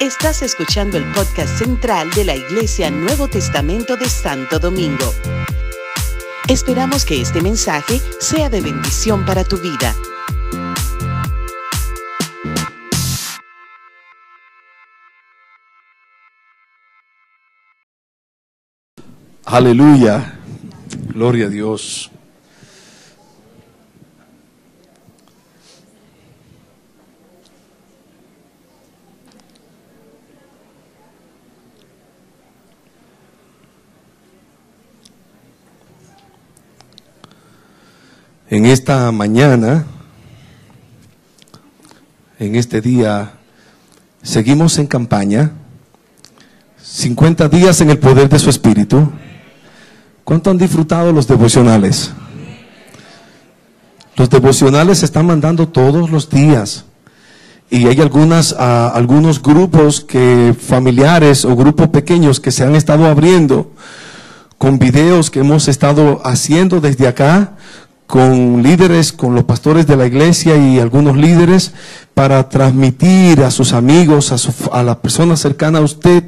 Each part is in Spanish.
Estás escuchando el podcast central de la Iglesia Nuevo Testamento de Santo Domingo. Esperamos que este mensaje sea de bendición para tu vida. Aleluya. Gloria a Dios. En esta mañana, en este día, seguimos en campaña. 50 días en el poder de su espíritu. ¿Cuánto han disfrutado los devocionales? Los devocionales se están mandando todos los días. Y hay algunas, ah, algunos grupos que, familiares o grupos pequeños que se han estado abriendo con videos que hemos estado haciendo desde acá, con líderes, con los pastores de la iglesia y algunos líderes para transmitir a sus amigos, a, su, a la persona cercana a usted,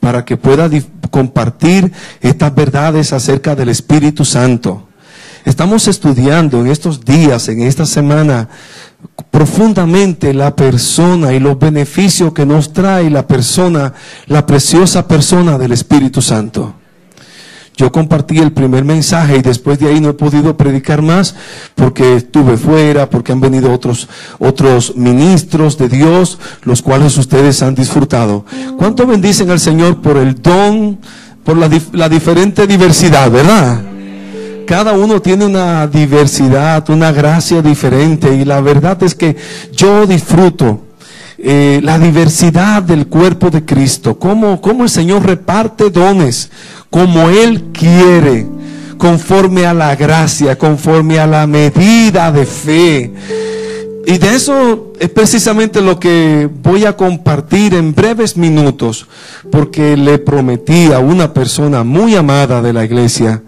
para que pueda compartir estas verdades acerca del Espíritu Santo. Estamos estudiando en estos días, en esta semana, profundamente la persona y los beneficios que nos trae la persona, la preciosa persona del Espíritu Santo. Yo compartí el primer mensaje y después de ahí no he podido predicar más porque estuve fuera, porque han venido otros, otros ministros de Dios, los cuales ustedes han disfrutado. ¿Cuánto bendicen al Señor por el don, por la, la diferente diversidad, verdad? Cada uno tiene una diversidad, una gracia diferente y la verdad es que yo disfruto eh, la diversidad del cuerpo de Cristo, cómo, cómo el Señor reparte dones, como Él quiere, conforme a la gracia, conforme a la medida de fe. Y de eso es precisamente lo que voy a compartir en breves minutos, porque le prometí a una persona muy amada de la iglesia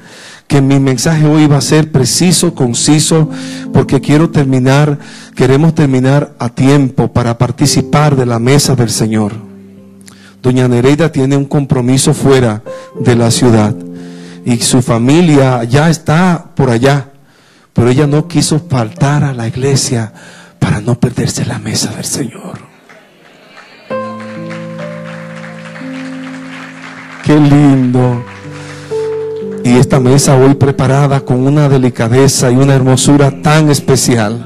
que mi mensaje hoy va a ser preciso, conciso, porque quiero terminar, queremos terminar a tiempo para participar de la mesa del Señor. Doña Nereida tiene un compromiso fuera de la ciudad y su familia ya está por allá, pero ella no quiso faltar a la iglesia para no perderse la mesa del Señor. Qué lindo. Y esta mesa hoy preparada con una delicadeza y una hermosura tan especial,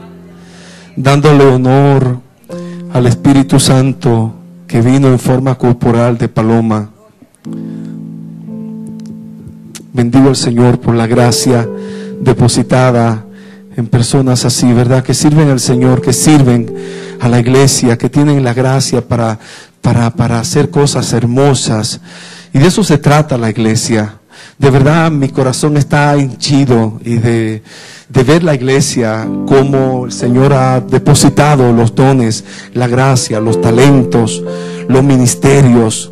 dándole honor al Espíritu Santo que vino en forma corporal de paloma. Bendigo al Señor por la gracia depositada en personas así, ¿verdad? Que sirven al Señor, que sirven a la iglesia, que tienen la gracia para, para, para hacer cosas hermosas. Y de eso se trata la iglesia. De verdad mi corazón está hinchido y de, de ver la iglesia como el Señor ha depositado los dones, la gracia, los talentos, los ministerios.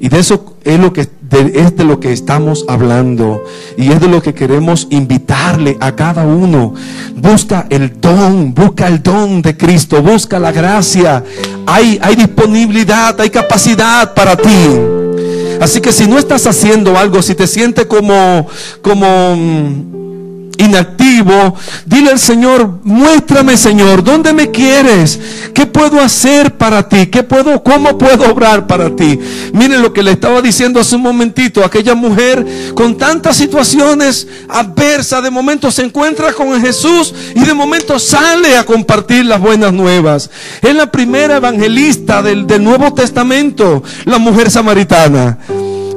Y de eso es lo que es de lo que estamos hablando y es de lo que queremos invitarle a cada uno. Busca el don, busca el don de Cristo, busca la gracia. Hay, hay disponibilidad, hay capacidad para ti. Así que si no estás haciendo algo, si te sientes como, como mm, inactivo, dile al Señor, muéstrame Señor, ¿dónde me quieres? ¿Qué puedo hacer para ti? ¿Qué puedo, cómo puedo obrar para ti? Miren lo que le estaba diciendo hace un momentito, aquella mujer con tantas situaciones adversas, de momento se encuentra con Jesús y de momento sale a compartir las buenas nuevas. Es la primera evangelista del, del Nuevo Testamento, la mujer samaritana.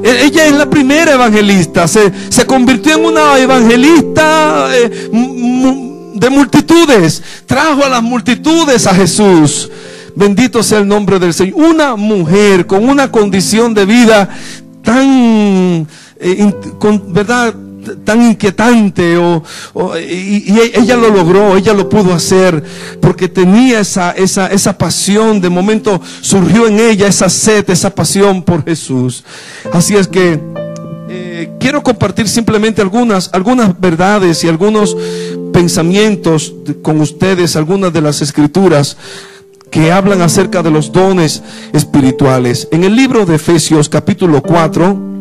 E-, ella es la primera evangelista. Se, convirtió en una evangelista eh, de multitudes. Trajo a las multitudes a Jesús. Bendito sea el nombre del Señor. Una mujer con una condición de vida tan, eh, con, ¿verdad? Tan inquietante o, y, ella lo logró, ella lo pudo hacer porque tenía esa, esa, esa pasión, de momento surgió en ella esa sed, esa pasión por Jesús. Así es que eh, quiero compartir simplemente algunas, algunas verdades y algunos pensamientos con ustedes, algunas de las escrituras que hablan acerca de los dones espirituales. En el libro de Efesios capítulo 4,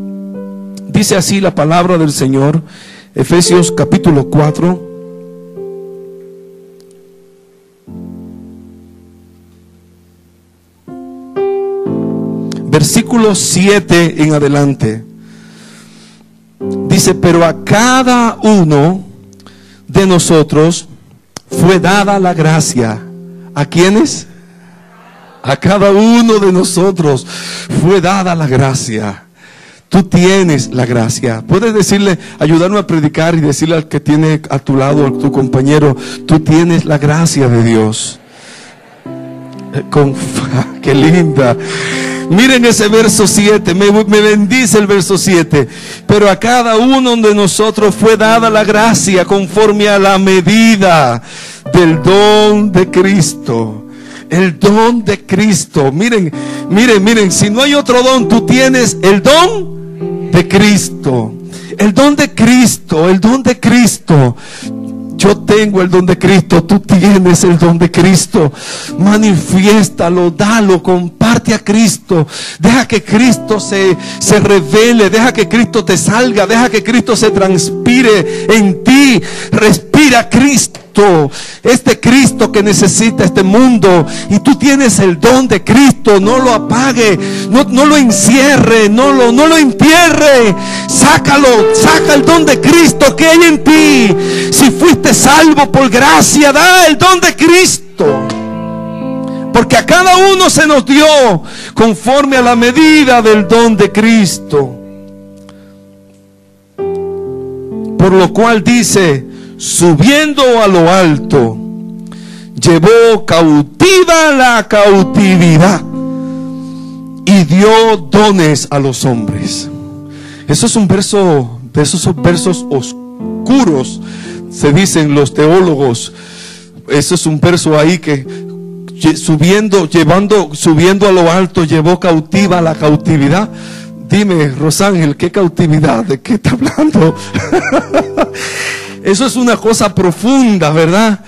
dice así la palabra del Señor, Efesios capítulo 4. Versículo 7 en adelante. Dice, pero a cada uno de nosotros fue dada la gracia. ¿A quiénes? A cada uno de nosotros fue dada la gracia. Tú tienes la gracia. Puedes decirle, ayudarme a predicar y decirle al que tiene a tu lado, a tu compañero, tú tienes la gracia de Dios. Eh, con, qué linda. Miren ese verso 7, me, me, bendice el verso 7. Pero a cada uno de nosotros fue dada la gracia conforme a la medida del don de Cristo. El don de Cristo. Miren, miren, miren, si no hay otro don, tú tienes el don de Cristo. El don de Cristo, el don de Cristo. Yo tengo el don de Cristo, tú tienes el don de Cristo. Manifiéstalo, dalo, comparte a Cristo. Deja que Cristo se, se revele, deja que Cristo te salga, deja que Cristo se transpire en ti. Respira Cristo este Cristo que necesita este mundo. Y tú tienes el don de Cristo, no lo apague, no, no lo encierre, no lo, no lo entierre. Sácalo, saca el don de Cristo que hay en ti. Si fuiste salvo por gracia, da el don de Cristo. Porque a cada uno se nos dio conforme a la medida del don de Cristo. Por lo cual dice, subiendo a lo alto, llevó cautiva la cautividad y dio dones a los hombres. Eso es un verso, de esos versos oscuros, se dicen los teólogos. Eso es un verso ahí que subiendo, llevando, subiendo a lo alto, llevó cautiva la cautividad. Dime, Rosángel, ¿qué cautividad? ¿De qué está hablando? Eso es una cosa profunda, ¿verdad?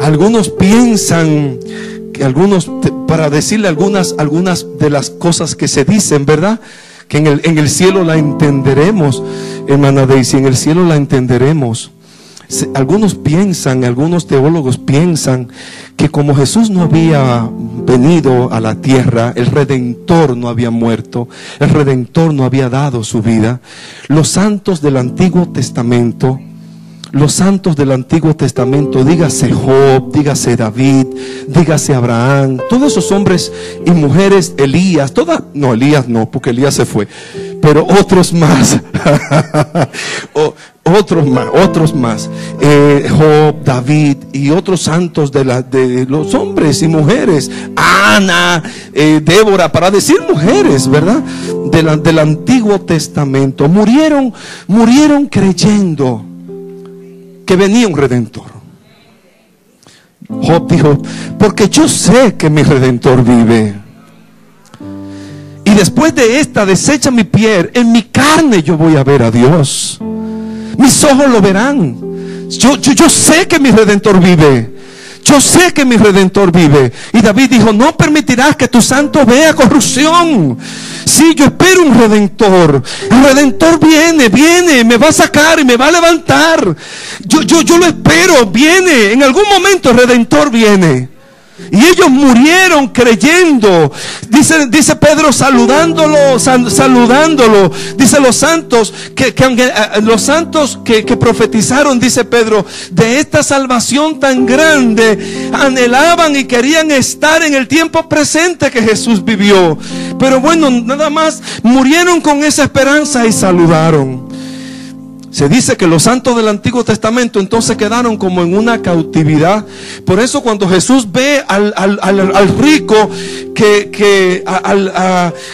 Algunos piensan que algunos, para decirle algunas, algunas de las cosas que se dicen, ¿verdad? Que en el, cielo la entenderemos, hermana Daisy, en el cielo la entenderemos. Algunos piensan, algunos teólogos piensan que como Jesús no había venido a la tierra, el redentor no había muerto, el redentor no había dado su vida, los santos del Antiguo Testamento los santos del Antiguo Testamento, dígase Job, dígase David, dígase Abraham, todos esos hombres y mujeres, Elías, todas, no, Elías no, porque Elías se fue, pero otros más, otros más, otros más, eh, Job, David y otros santos de, los hombres y mujeres, Ana, eh, Débora, para decir mujeres, ¿verdad? del Antiguo Testamento, murieron, murieron creyendo que venía un redentor. Job dijo, porque yo sé que mi redentor vive. Y después de esta desecha mi piel, en mi carne yo voy a ver a Dios. Mis ojos lo verán. Yo, yo, yo sé que mi redentor vive. Yo sé que mi redentor vive. Y David dijo, no permitirás que tu santo vea corrupción. Sí, yo espero un redentor. El redentor viene, viene, me va a sacar y me va a levantar. Yo, yo, yo lo espero, viene. En algún momento el redentor viene. Y ellos murieron creyendo. Dice, dice Pedro saludándolo, saludándolo. Dice los santos que, eh, los santos que, que, profetizaron, dice Pedro, de esta salvación tan grande, anhelaban y querían estar en el tiempo presente que Jesús vivió. Pero bueno, nada más murieron con esa esperanza y saludaron. Se dice que los santos del Antiguo Testamento entonces quedaron como en una cautividad. Por eso cuando Jesús ve al, rico que, que,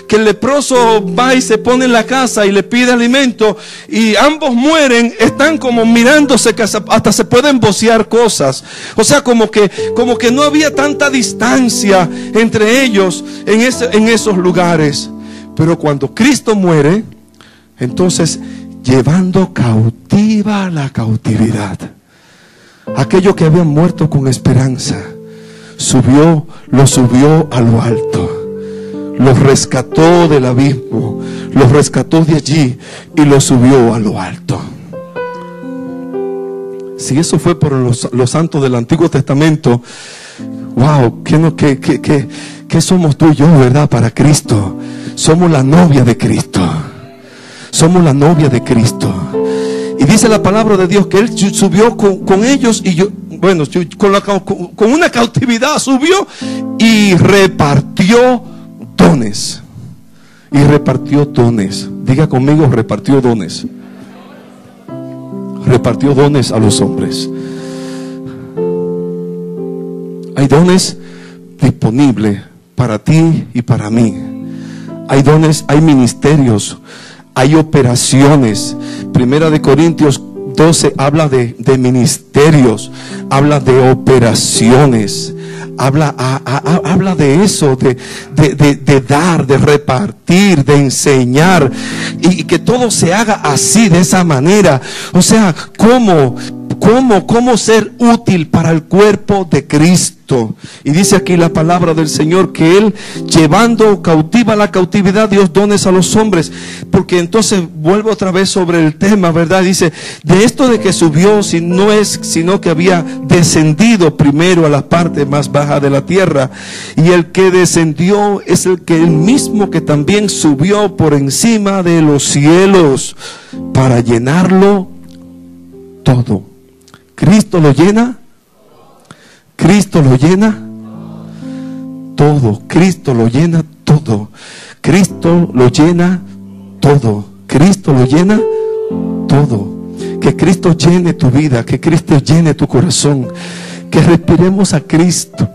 que el leproso va y se pone en la casa y le pide alimento y ambos mueren, están como mirándose hasta se pueden bocear cosas. O sea, como que, como que no había tanta distancia entre ellos en, ese, en esos lugares. Pero cuando Cristo muere, entonces llevando cautiva la cautividad. Aquellos que habían muerto con esperanza, subió, lo subió a lo alto. Los rescató del abismo, los rescató de allí y los subió a lo alto. Si eso fue por los, los santos del Antiguo Testamento, wow, ¿qué, no, qué, qué, qué, qué somos tú y yo, verdad, para Cristo? Somos la novia de Cristo. Somos la novia de Cristo. Y dice la palabra de Dios que Él subió con, ellos y yo, bueno, con, con, una cautividad subió y repartió dones. Y repartió dones. Diga conmigo, repartió dones. Repartió dones a los hombres. Hay dones disponibles para ti y para mí. Hay dones, hay ministerios, hay operaciones. Primera de Corintios 12 habla de, ministerios, habla de operaciones, habla, habla de eso, de, de, dar, de repartir, de enseñar, y, que todo se haga así, de esa manera. O sea, ¿cómo? ¿Cómo, cómo ser útil para el cuerpo de Cristo? Y dice aquí la palabra del Señor que Él llevando cautiva la cautividad, Dios dones a los hombres. Porque entonces vuelvo otra vez sobre el tema, ¿verdad? Dice, de esto de que subió, si no es, sino que había descendido primero a la parte más baja de la tierra. Y el que descendió es el que el mismo que también subió por encima de los cielos para llenarlo todo. Cristo lo llena. Cristo lo llena todo. Cristo lo llena todo. Cristo lo llena todo. Cristo lo llena todo. Que Cristo llene tu vida, que Cristo llene tu corazón. Que respiremos a Cristo.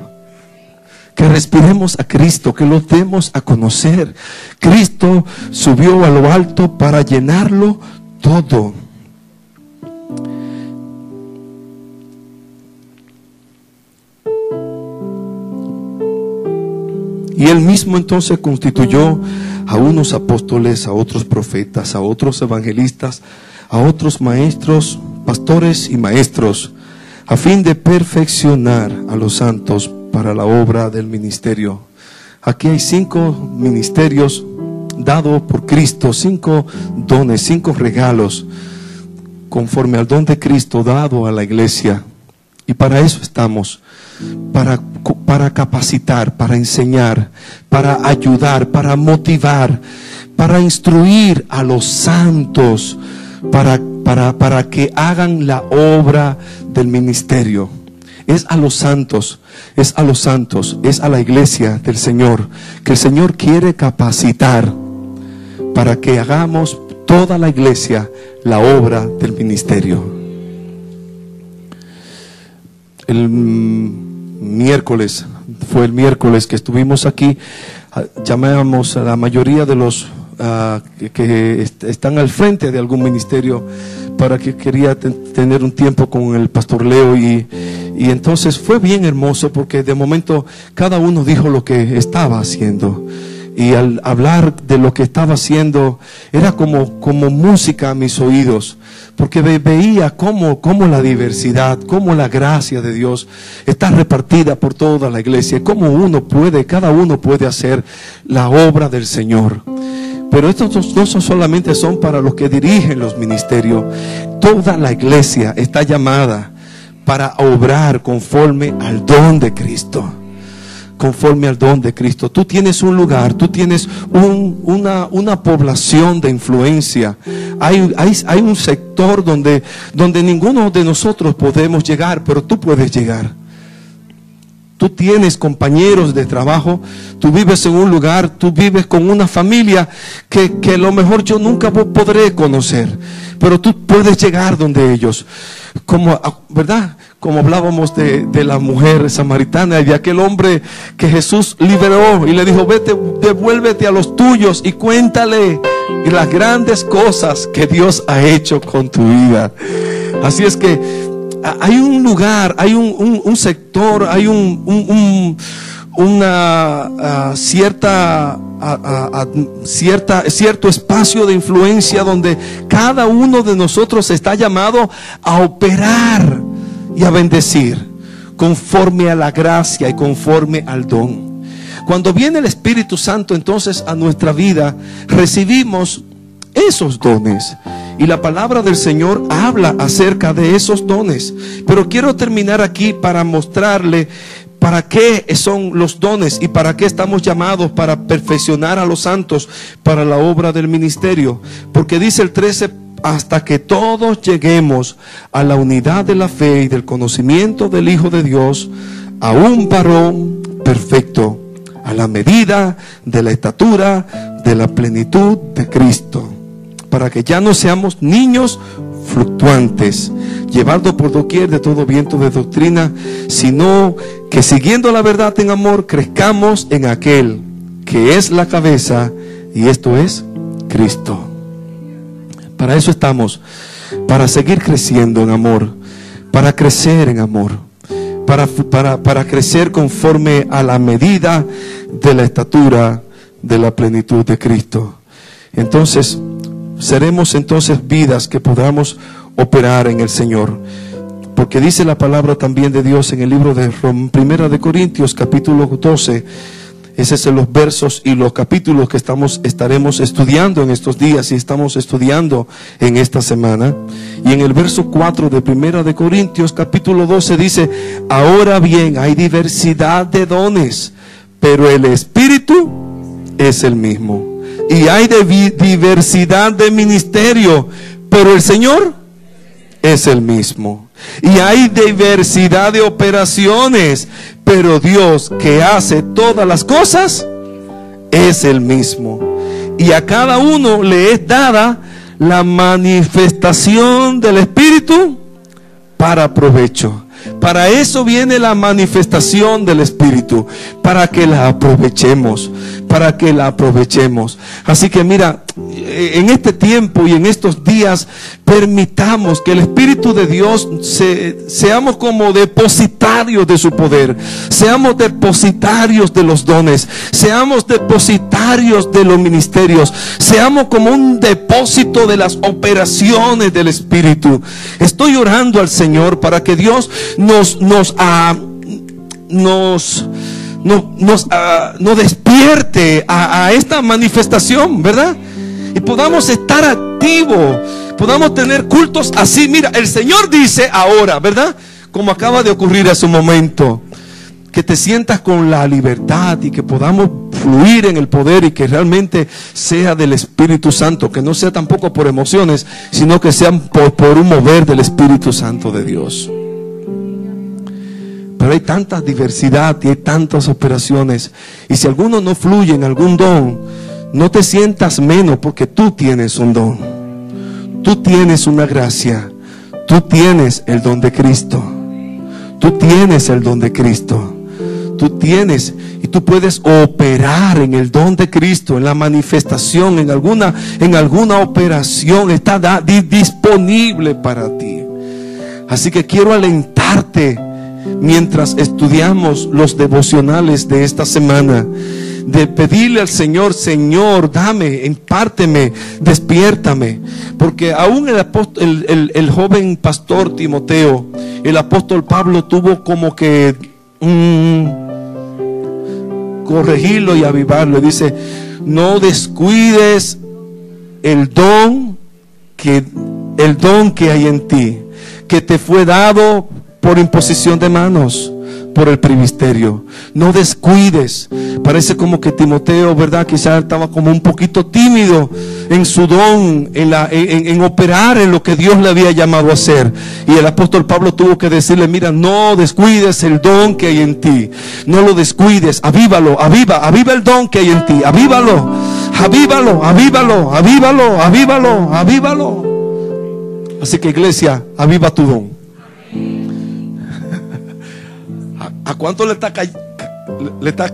Que respiremos a Cristo, que lo demos a conocer. Cristo subió a lo alto para llenarlo todo. Y él mismo entonces constituyó a unos apóstoles, a otros profetas, a otros evangelistas, a otros maestros, pastores y maestros, a fin de perfeccionar a los santos para la obra del ministerio. Aquí hay cinco ministerios dados por Cristo, cinco dones, cinco regalos, conforme al don de Cristo dado a la iglesia. Y para eso estamos para, para capacitar, para enseñar, para ayudar, para motivar, para instruir a los santos, para, para, para que hagan la obra del ministerio. Es a los santos, es a los santos, es a la iglesia del Señor, que el Señor quiere capacitar para que hagamos toda la iglesia la obra del ministerio. El miércoles, fue el miércoles que estuvimos aquí, ah, llamamos a la mayoría de los ah, que, están al frente de algún ministerio para que quería tener un tiempo con el pastor Leo y, y entonces fue bien hermoso porque de momento cada uno dijo lo que estaba haciendo y al hablar de lo que estaba haciendo era como, como música a mis oídos, porque veía cómo, cómo la diversidad, cómo la gracia de Dios está repartida por toda la iglesia, cómo uno puede, cada uno puede hacer la obra del Señor. Pero estos no son solamente son para los que dirigen los ministerios, toda la iglesia está llamada para obrar conforme al don de Cristo conforme al don de Cristo. Tú tienes un lugar, tú tienes una, una, población de influencia. Hay, hay, hay un sector donde, donde ninguno de nosotros podemos llegar, pero tú puedes llegar. Tú tienes compañeros de trabajo, tú vives en un lugar, tú vives con una familia que, que a lo mejor yo nunca podré conocer, pero tú puedes llegar donde ellos. Como, ah, ¿verdad? Como hablábamos de, la mujer samaritana y de aquel hombre que Jesús liberó y le dijo, vete, devuélvete a los tuyos y cuéntale las grandes cosas que Dios ha hecho con tu vida. Así es que hay un lugar, hay un, sector, hay un, una cierta, cierta, cierto espacio de influencia donde cada uno de nosotros está llamado a operar y a bendecir conforme a la gracia y conforme al don. Cuando viene el Espíritu Santo entonces a nuestra vida, recibimos esos dones. Y la palabra del Señor habla acerca de esos dones. Pero quiero terminar aquí para mostrarle para qué son los dones y para qué estamos llamados para perfeccionar a los santos para la obra del ministerio. Porque dice el 13, hasta que todos lleguemos a la unidad de la fe y del conocimiento del Hijo de Dios, a un varón perfecto, a la medida de la estatura de la plenitud de Cristo para que ya no seamos niños fluctuantes, llevados por doquier de todo viento de doctrina, sino que siguiendo la verdad en amor, crezcamos en aquel que es la cabeza, y esto es Cristo. Para eso estamos, para seguir creciendo en amor, para crecer en amor, para, para, para crecer conforme a la medida de la estatura de la plenitud de Cristo. Entonces, seremos entonces vidas que podamos operar en el Señor. Porque dice la palabra también de Dios en el libro de Primera de Corintios, capítulo 12. Ese es los versos y los capítulos que estamos, estaremos estudiando en estos días y estamos estudiando en esta semana. Y en el verso 4 de Primera de Corintios, capítulo 12, dice, ahora bien, hay diversidad de dones, pero el Espíritu es el mismo y hay diversidad de ministerio, pero el Señor es el mismo. Y hay diversidad de operaciones, pero Dios que hace todas las cosas es el mismo. Y a cada uno le es dada la manifestación del Espíritu para provecho. Para eso viene la manifestación del Espíritu, para que la aprovechemos, para que la aprovechemos. Así que mira, en este tiempo y en estos días, permitamos que el Espíritu de Dios seamos como depositarios de su poder, seamos depositarios de los dones, seamos depositarios de los ministerios, seamos como un depósito de las operaciones del Espíritu. Estoy orando al Señor para que Dios nos, nos, ah, nos, nos, ah, nos, despierte a, esta manifestación, ¿verdad? Y podamos estar activos, podamos tener cultos así. Mira, el Señor dice ahora, ¿verdad? Como acaba de ocurrir hace un momento que te sientas con la libertad y que podamos fluir en el poder y que realmente sea del Espíritu Santo, que no sea tampoco por emociones, sino que sea por, por un mover del Espíritu Santo de Dios. Pero hay tanta diversidad y hay tantas operaciones. Y si alguno no fluye en algún don, no te sientas menos porque tú tienes un don. Tú tienes una gracia. Tú tienes el don de Cristo. Tú tienes el don de Cristo. Tú tienes y tú puedes operar en el don de Cristo, en la manifestación, en alguna, en alguna operación. Está disponible para ti. Así que quiero alentarte mientras estudiamos los devocionales de esta semana, de pedirle al Señor, Señor, dame, impárteme, despiértame. Porque aún el, el, joven pastor Timoteo, el apóstol Pablo tuvo como que mm, corregirlo y avivarlo. Dice, no descuides el don que el don que hay en ti, que te fue dado por imposición de manos, por el ministerio. No descuides. Parece como que Timoteo, ¿verdad? Quizás estaba como un poquito tímido en su don, en, la, en, operar en lo que Dios le había llamado a hacer. Y el apóstol Pablo tuvo que decirle, mira, no descuides el don que hay en ti. No lo descuides, avívalo, aviva, aviva el don que hay en ti, avívalo, avívalo, avívalo, avívalo, avívalo, avívalo. Así que iglesia, aviva tu don. ¿A cuánto le está le, está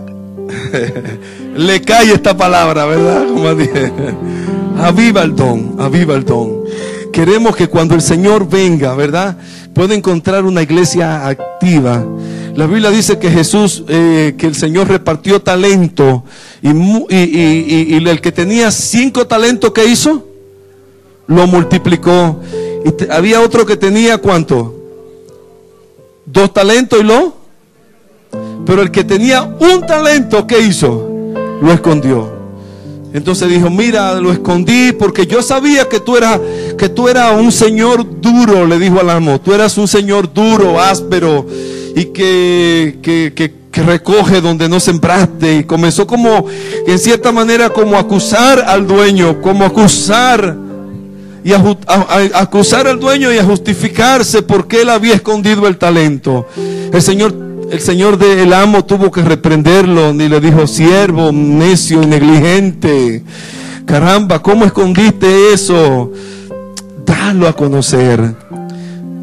le cae esta palabra, verdad? Como dije. Aviva el don, aviva el don. Queremos que cuando el Señor venga, ¿verdad? Pueda encontrar una iglesia activa. La Biblia dice que Jesús, eh, que el Señor repartió talento y, y, el que tenía cinco talentos que hizo, lo multiplicó. Y había otro que tenía cuánto? dos talentos y lo. Pero el que tenía un talento, ¿qué hizo? Lo escondió. Entonces dijo, mira, lo escondí porque yo sabía que tú eras que tú eras un señor duro, le dijo al amo. Tú eras un señor duro, áspero y que, que, que, recoge donde no sembraste. Y comenzó como, en cierta manera, como acusar al dueño, como acusar y a, acusar al dueño y a justificarse porque él había escondido el talento. El Señor, el Señor del amo tuvo que reprenderlo, ni le dijo, siervo, necio, negligente. Caramba, ¿cómo escondiste eso? Dalo a conocer,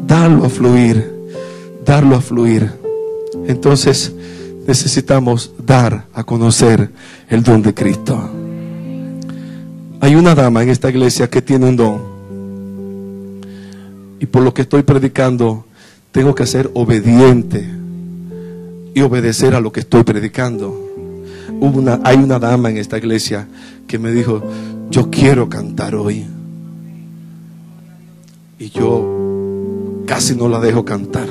dalo a fluir, darlo a fluir. Entonces necesitamos dar a conocer el don de Cristo. Hay una dama en esta iglesia que tiene un don y por lo que estoy predicando, tengo que ser obediente y obedecer a lo que estoy predicando. una, hay una dama en esta iglesia que me dijo, yo quiero cantar hoy. Y yo casi no la dejo cantar.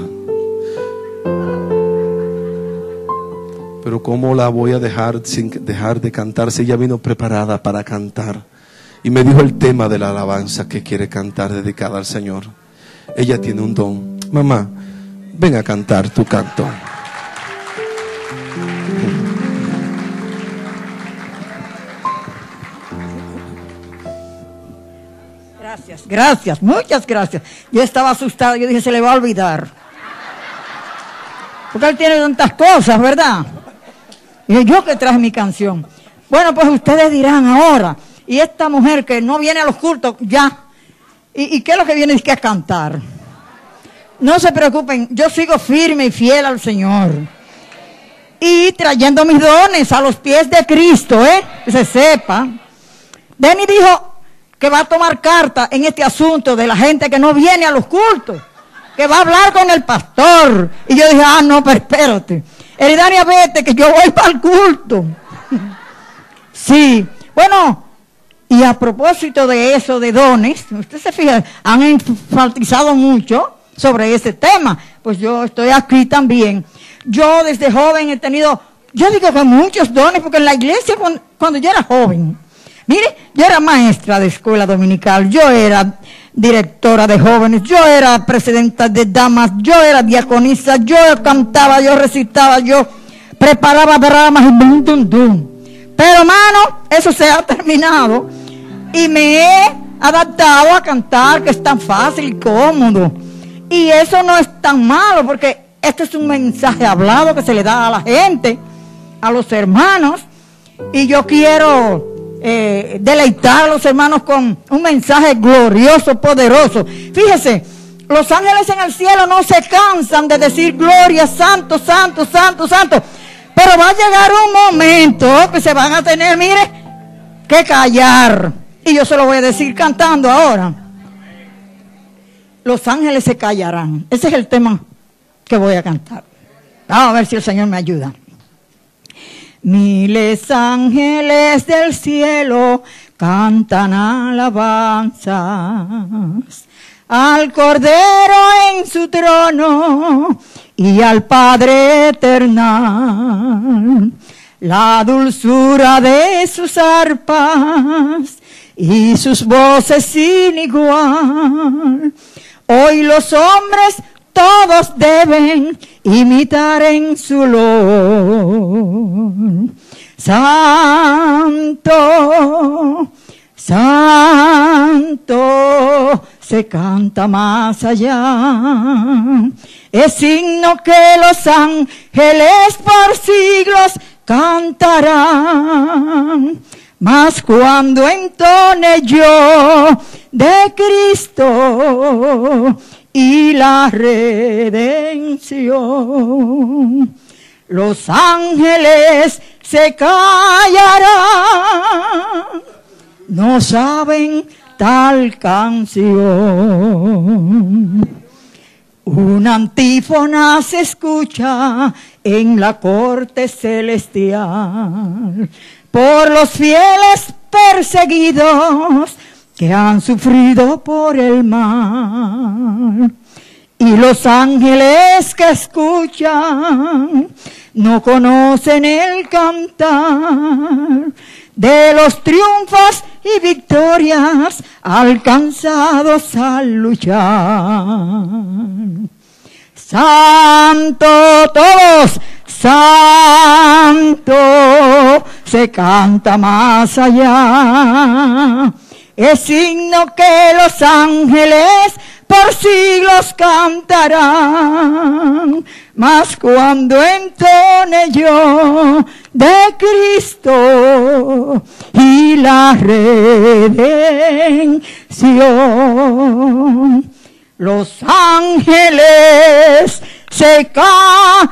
Pero ¿cómo la voy a dejar sin dejar de cantar si ella vino preparada para cantar? Y me dijo el tema de la alabanza que quiere cantar dedicada al Señor. Ella tiene un don. Mamá, ven a cantar tu canto. Gracias, gracias, muchas gracias. Yo estaba asustado, yo dije, se le va a olvidar. Porque él tiene tantas cosas, ¿verdad? Y yo que traje mi canción. Bueno, pues ustedes dirán ahora, y esta mujer que no viene a los cultos, ya, ¿Y, qué es lo que viene es que a cantar? No se preocupen, yo sigo firme y fiel al Señor. Y trayendo mis dones a los pies de Cristo, ¿eh? Que se sepa. Denny dijo que va a tomar carta en este asunto de la gente que no viene a los cultos. Que va a hablar con el pastor. Y yo dije, ah, no, pero espérate. Eridania, vete, que yo voy para el culto. sí. Bueno, y a propósito de eso, de dones, usted se fija, han enfatizado mucho sobre ese tema. Pues yo estoy aquí también. Yo desde joven he tenido, yo digo que muchos dones, porque en la iglesia cuando, yo era joven, mire, yo era maestra de escuela dominical, yo era directora de jóvenes, yo era presidenta de damas, yo era diaconisa, yo cantaba, yo recitaba, yo preparaba dramas y dum, dum, dum. Pero hermano, eso se ha terminado y me he adaptado a cantar, que es tan fácil y cómodo. Y eso no es tan malo, porque este es un mensaje hablado que se le da a la gente, a los hermanos. Y yo quiero eh, deleitar a los hermanos con un mensaje glorioso, poderoso. Fíjese, los ángeles en el cielo no se cansan de decir gloria, santo, santo, santo, santo. Pero va a llegar un momento que se van a tener, mire, que callar. Y yo se lo voy a decir cantando ahora. Los ángeles se callarán. Ese es el tema que voy a cantar. Vamos a ver si el Señor me ayuda. Miles ángeles del cielo cantan alabanzas al Cordero en su trono y al Padre eternal. La dulzura de sus arpas y sus voces sin igual. Hoy los hombres todos deben imitar en su olor. Santo, santo, se canta más allá. Es signo que los ángeles por siglos cantarán mas cuando entone yo de Cristo y la redención, los ángeles se callarán, no saben tal canción. Una antífona se escucha en la corte celestial por los fieles perseguidos que han sufrido por el mal. Y los ángeles que escuchan no conocen el cantar de los triunfos y victorias alcanzados al luchar. Santo todos, santo se canta más allá. Es signo que los ángeles por siglos cantarán, mas cuando entone yo de Cristo y la redención, los ángeles se callarán.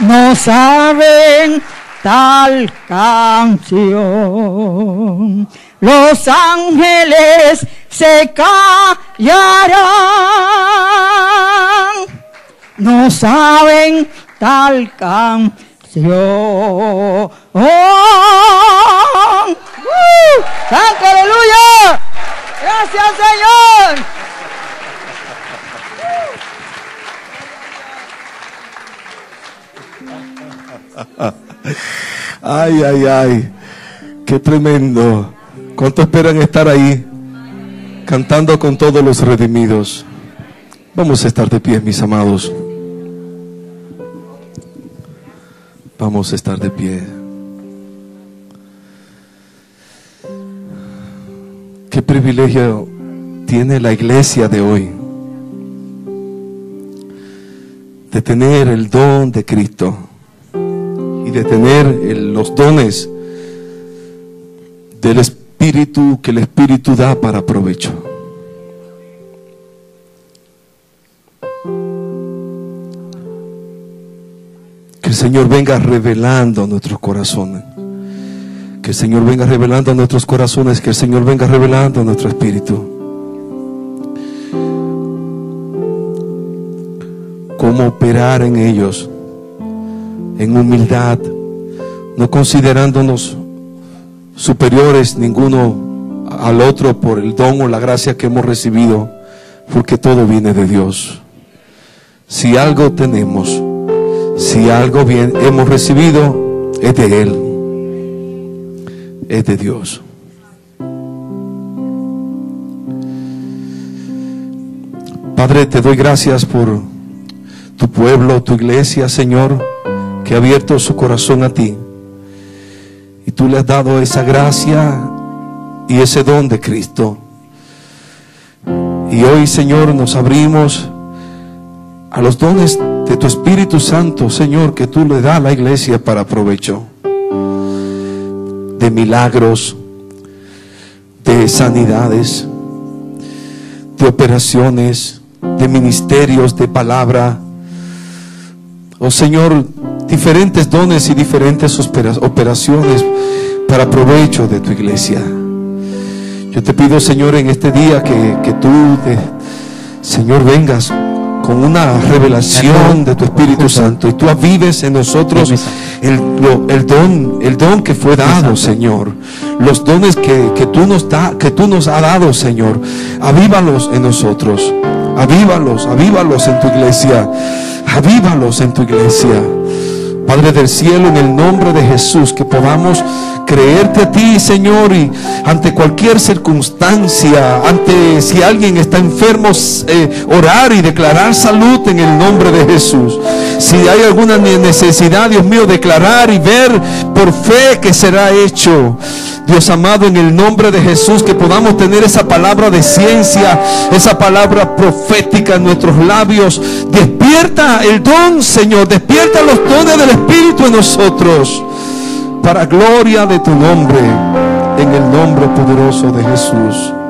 No saben tal canción. Los ángeles se callarán, no saben tal canción. ¡Uh! ¡Santo Ay, ay, ay. Qué tremendo. ¿Cuánto esperan estar ahí cantando con todos los redimidos? Vamos a estar de pie, mis amados. Vamos a estar de pie. Qué privilegio tiene la iglesia de hoy de tener el don de Cristo de tener el- los dones del Espíritu que el Espíritu da para provecho. Que el Señor venga revelando nuestros corazones. Que el Señor venga revelando nuestros corazones. Que el Señor venga revelando nuestro espíritu. Cómo operar en ellos en humildad, no considerándonos superiores ninguno al otro por el don o la gracia que hemos recibido, porque todo viene de Dios. Si algo tenemos, si algo bien hemos recibido, es de Él, es de Dios. Padre, te doy gracias por tu pueblo, tu iglesia, Señor, que ha abierto su corazón a ti. Y tú le has dado esa gracia y ese don de Cristo. Y hoy, Señor, nos abrimos a los dones de tu Espíritu Santo, Señor, que tú le das a la iglesia para provecho. De milagros, de sanidades, de operaciones, de ministerios, de palabra. Oh Señor, diferentes dones y diferentes opera- operaciones para provecho de tu iglesia. Yo te pido, Señor, en este día que, que tú, Señor, vengas con una revelación de tu Espíritu Santo y tú avives en nosotros el, el don, el don que fue dado, Señor. Los dones que, que tú nos da, que tú nos has dado, Señor. Avívalos en nosotros. Avívalos, avívalos en tu iglesia. Avívalos en tu iglesia. Padre del cielo, en el nombre de Jesús, que podamos creerte a ti, Señor, y ante cualquier circunstancia, ante si alguien está enfermo, eh, orar y declarar salud en el nombre de Jesús. Si hay alguna ne- necesidad, Dios mío, declarar y ver por fe que será hecho. Dios amado, en el nombre de Jesús, que podamos tener esa palabra de ciencia, esa palabra profética en nuestros labios. Despierta el don, Señor, despierta los dones del Espíritu en nosotros, para gloria de tu nombre, en el nombre poderoso de Jesús.